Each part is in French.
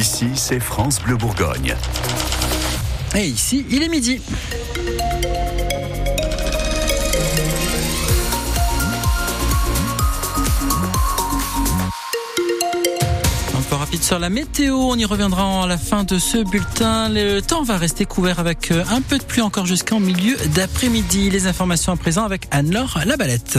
Ici, c'est France Bleu Bourgogne. Et ici, il est midi. Rapide sur la météo, on y reviendra à la fin de ce bulletin. Le temps va rester couvert avec euh, un peu de pluie encore jusqu'en milieu d'après-midi. Les informations à présent avec Anne-Laure Labalette.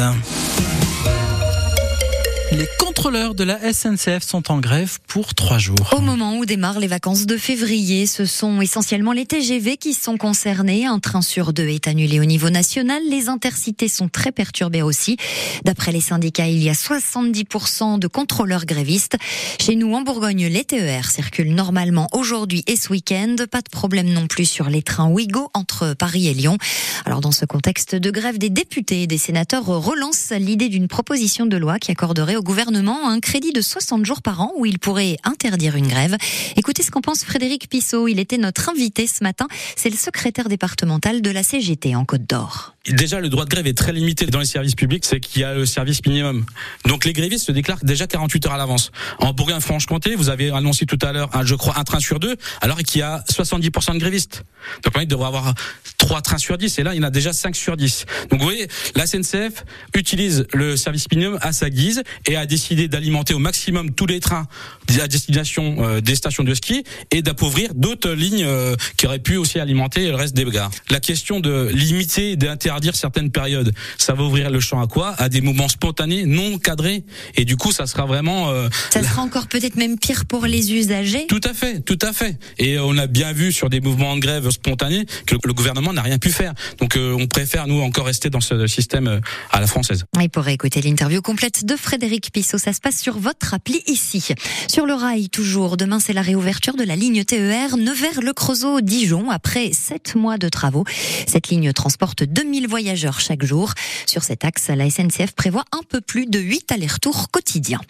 Contrôleurs de la SNCF sont en grève pour trois jours. Au moment où démarrent les vacances de février, ce sont essentiellement les TGV qui sont concernés. Un train sur deux est annulé au niveau national. Les intercités sont très perturbés aussi. D'après les syndicats, il y a 70% de contrôleurs grévistes. Chez nous, en Bourgogne, les TER circulent normalement aujourd'hui et ce week-end. Pas de problème non plus sur les trains Ouigo entre Paris et Lyon. Alors, dans ce contexte de grève, des députés et des sénateurs relancent l'idée d'une proposition de loi qui accorderait au gouvernement un crédit de 60 jours par an où il pourrait interdire une grève. Écoutez ce qu'en pense Frédéric Pissot. Il était notre invité ce matin. C'est le secrétaire départemental de la CGT en Côte d'Or. Déjà, le droit de grève est très limité dans les services publics, c'est qu'il y a le service minimum. Donc les grévistes se déclarent déjà 48 heures à l'avance. En Bourgogne-Franche-Comté, vous avez annoncé tout à l'heure, je crois, un train sur deux, alors qu'il y a 70% de grévistes. Donc on devrait avoir trois trains sur 10, et là, il y en a déjà 5 sur 10. Donc vous voyez, la SNCF utilise le service minimum à sa guise et a décidé d'alimenter au maximum tous les trains à destination euh, des stations de ski et d'appauvrir d'autres lignes euh, qui auraient pu aussi alimenter le reste des gares. La question de limiter, d'interdire certaines périodes, ça va ouvrir le champ à quoi? À des mouvements spontanés, non cadrés, et du coup, ça sera vraiment. Euh, ça sera encore peut-être même pire pour les usagers. Tout à fait, tout à fait. Et on a bien vu sur des mouvements de grève spontanés que le gouvernement n'a rien pu faire. Donc, on préfère nous encore rester dans ce système à la française. Et pour écouter l'interview complète de Frédéric Pissot, ça se passe sur votre appli ici. Sur le rail, toujours, demain c'est la réouverture de la ligne TER Nevers-Le Creusot-Dijon après sept mois de travaux. Cette ligne transporte 2000 voyageurs chaque jour. Sur cet axe, la SNCF prévoit un peu plus de 8 allers-retours quotidiens.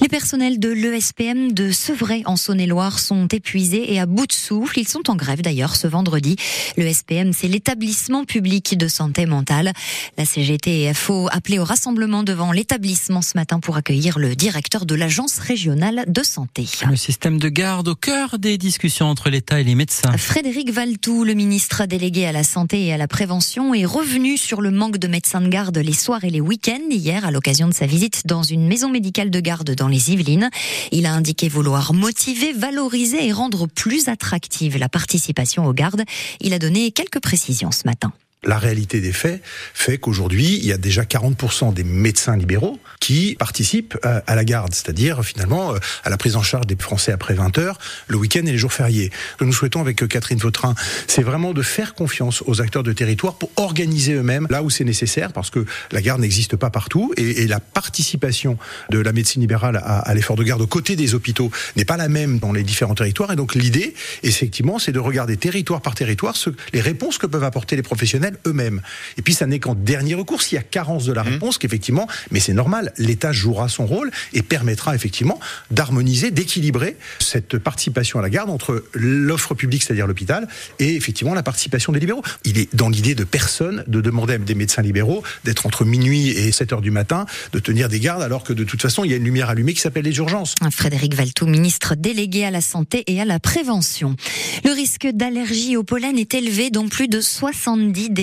Les personnels de l'ESPM de Sevray en Saône-et-Loire sont épuisés et à bout de souffle. Ils sont en grève d'ailleurs ce vendredi. L'ESPM, c'est l'établissement public de santé mentale. La CGT et FO appelé au rassemblement devant l'établissement ce matin pour accueillir le directeur de l'agence régionale de santé. Le système de garde au cœur des discussions entre l'État et les médecins. Frédéric Valtou, le ministre délégué à la santé et à la prévention, est revenu sur le manque de médecins de garde les soirs et les week-ends hier à l'occasion de sa visite dans une maison médicale de garde dans les Yvelines. Il a indiqué vouloir motiver, valoriser et rendre plus attractive la participation aux gardes. Il a donné quelques précisions ce matin. La réalité des faits fait qu'aujourd'hui, il y a déjà 40% des médecins libéraux qui participent à, la garde, c'est-à-dire finalement à la prise en charge des Français après 20 heures, le week-end et les jours fériés. Ce que nous souhaitons avec Catherine Vautrin, c'est vraiment de faire confiance aux acteurs de territoire pour organiser eux-mêmes là où c'est nécessaire, parce que la garde n'existe pas partout et, et, la participation de la médecine libérale à, à l'effort de garde aux côtés des hôpitaux n'est pas la même dans les différents territoires. Et donc l'idée, effectivement, c'est de regarder territoire par territoire ce, les réponses que peuvent apporter les professionnels eux-mêmes. Et puis ça n'est qu'en dernier recours, s'il y a carence de la réponse, qu'effectivement, mais c'est normal, l'État jouera son rôle et permettra effectivement d'harmoniser, d'équilibrer cette participation à la garde entre l'offre publique, c'est-à-dire l'hôpital, et effectivement la participation des libéraux. Il est dans l'idée de personne de demander à des médecins libéraux d'être entre minuit et 7 heures du matin, de tenir des gardes, alors que de toute façon, il y a une lumière allumée qui s'appelle les urgences. Frédéric Valtou, ministre délégué à la santé et à la prévention. Le risque d'allergie au pollen est élevé dans plus de 70 départements,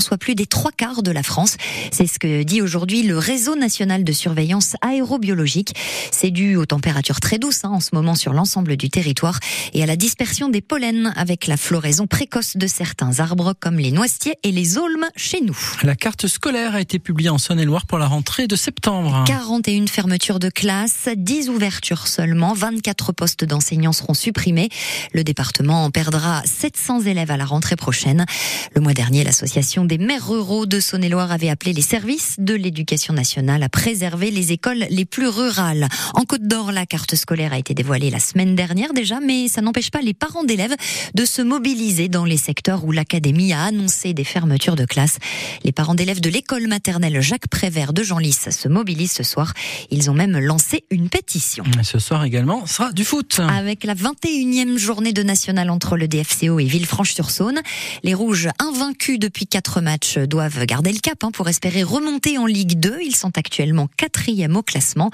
soit plus des trois quarts de la France. C'est ce que dit aujourd'hui le réseau national de surveillance aérobiologique. C'est dû aux températures très douces hein, en ce moment sur l'ensemble du territoire et à la dispersion des pollens avec la floraison précoce de certains arbres comme les noisetiers et les aulmes chez nous. La carte scolaire a été publiée en Saône-et-Loire pour la rentrée de septembre. 41 fermetures de classes, 10 ouvertures seulement, 24 postes d'enseignants seront supprimés. Le département en perdra 700 élèves à la rentrée prochaine. Le mois dernier, l'association des maires ruraux de Saône-et-Loire avait appelé les services de l'éducation nationale à préserver les écoles les plus rurales. En Côte d'Or, la carte scolaire a été dévoilée la semaine dernière déjà, mais ça n'empêche pas les parents d'élèves de se mobiliser dans les secteurs où l'académie a annoncé des fermetures de classes. Les parents d'élèves de l'école maternelle Jacques Prévert de Genlis se mobilisent ce soir. Ils ont même lancé une pétition. Ce soir également sera du foot. Avec la 21e journée de nationale entre le DFCO et Villefranche-sur-Saône, les Rouges invaincus depuis quatre matchs doivent garder le cap hein, pour espérer remonter en Ligue 2. Ils sont actuellement quatrième au classement.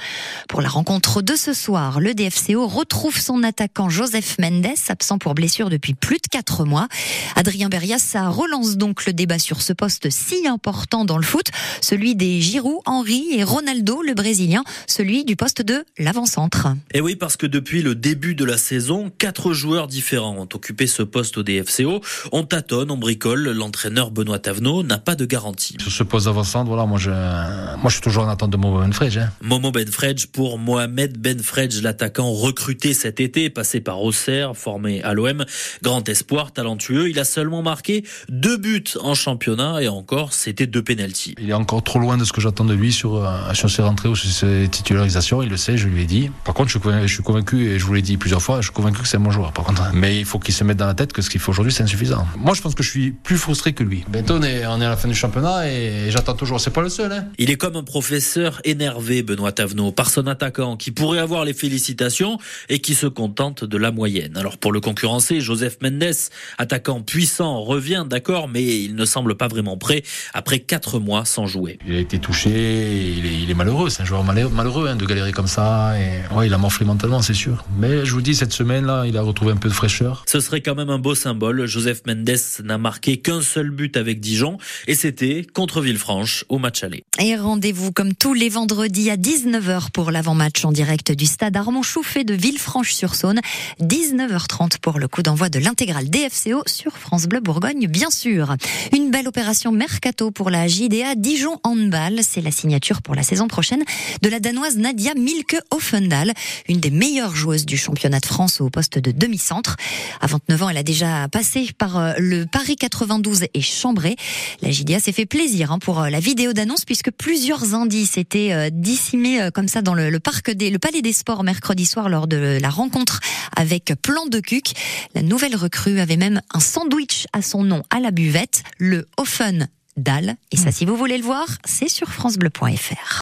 Pour la rencontre de ce soir, le DFCO retrouve son attaquant Joseph Mendes, absent pour blessure depuis plus de quatre mois. Adrien Berrias, ça relance donc le débat sur ce poste si important dans le foot, celui des Giroud, Henry et Ronaldo, le Brésilien, celui du poste de l'avant-centre. Et oui, parce que depuis le début de la saison, quatre joueurs différents ont occupé ce poste au DFCO. On tâtonne, on bricole. L'entraîneur Benoît Tavenot n'a pas de garantie. Sur ce poste d'avant-centre, voilà, moi je, moi je suis toujours en attente de Momo Benfredge. Hein. Momo Benfredge pour Mohamed Benfredge, l'attaquant recruté cet été, passé par Auxerre, formé à l'OM. Grand espoir, talentueux. Il a seulement marqué deux buts en championnat et encore, c'était deux pénalties. Il est encore trop loin de ce que j'attends de lui sur, euh, sur ses rentrées ou sur ses titularisations. Il le sait, je lui ai dit. Par contre, je suis convaincu, et je vous l'ai dit plusieurs fois, je suis convaincu que c'est un bon joueur. Par contre, mais il faut qu'il se mette dans la tête que ce qu'il faut aujourd'hui, c'est insuffisant. Moi, je pense que je suis plus frustré que lui. Bientôt, on est, on est à la fin du championnat et j'attends toujours. C'est pas le seul. Hein. Il est comme un professeur énervé, Benoît Tavenot, par son attaquant qui pourrait avoir les félicitations et qui se contente de la moyenne. Alors pour le concurrencer, Joseph Mendes, attaquant puissant, revient, d'accord, mais il ne semble pas vraiment prêt après quatre mois sans jouer. Il a été touché, il est, il est malheureux, c'est un joueur malheureux hein, de galérer comme ça. Et, ouais, il a morflé mentalement, c'est sûr. Mais je vous dis, cette semaine-là, il a retrouvé un peu de fraîcheur. Ce serait quand même un beau symbole. Joseph Mendes n'a marqué qu'un seul but avec Dijon et c'était contre Villefranche au match aller. Et rendez-vous comme tous les vendredis à 19h pour l'avant-match en direct du stade Armand Chouffet de Villefranche-sur-Saône. 19h30 pour le coup d'envoi de l'intégrale DFCO sur France Bleu Bourgogne, bien sûr. Une belle opération mercato pour la JDA Dijon Handball. C'est la signature pour la saison prochaine de la danoise Nadia Milke Offendal, une des meilleures joueuses du championnat de France au poste de demi-centre. À 29 ans, elle a déjà passé par euh, le Paris 92 et Chambray. La JDA s'est fait plaisir hein, pour euh, la vidéo d'annonce puisque plusieurs indices étaient euh, dissimés comme ça dans le, parc des, le Palais des Sports mercredi soir lors de la rencontre avec Plan de Cuc. La nouvelle recrue avait même un sandwich à son nom à la buvette, le Offen Dal. Et ça, hmm. si vous voulez le voir, c'est sur francebleu.fr.